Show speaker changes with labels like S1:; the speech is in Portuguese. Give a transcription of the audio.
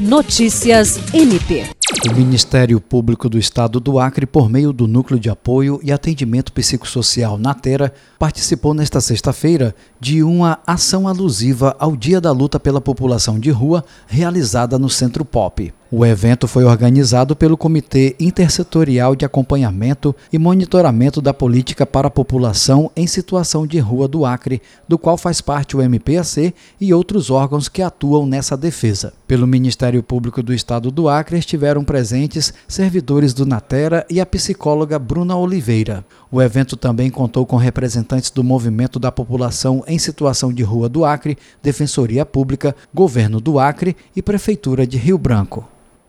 S1: Notícias MP.
S2: O Ministério Público do Estado do Acre, por meio do Núcleo de Apoio e Atendimento Psicossocial Natera, participou nesta sexta-feira de uma ação alusiva ao Dia da Luta pela População de Rua, realizada no Centro Pop. O evento foi organizado pelo Comitê Intersetorial de Acompanhamento e Monitoramento da Política para a População em Situação de Rua do Acre, do qual faz parte o MPAC e outros órgãos que atuam nessa defesa. Pelo Ministério Público do Estado do Acre estiveram presentes servidores do Natera e a psicóloga Bruna Oliveira. O evento também contou com representantes do Movimento da População em Situação de Rua do Acre, Defensoria Pública, Governo do Acre e Prefeitura de Rio Branco.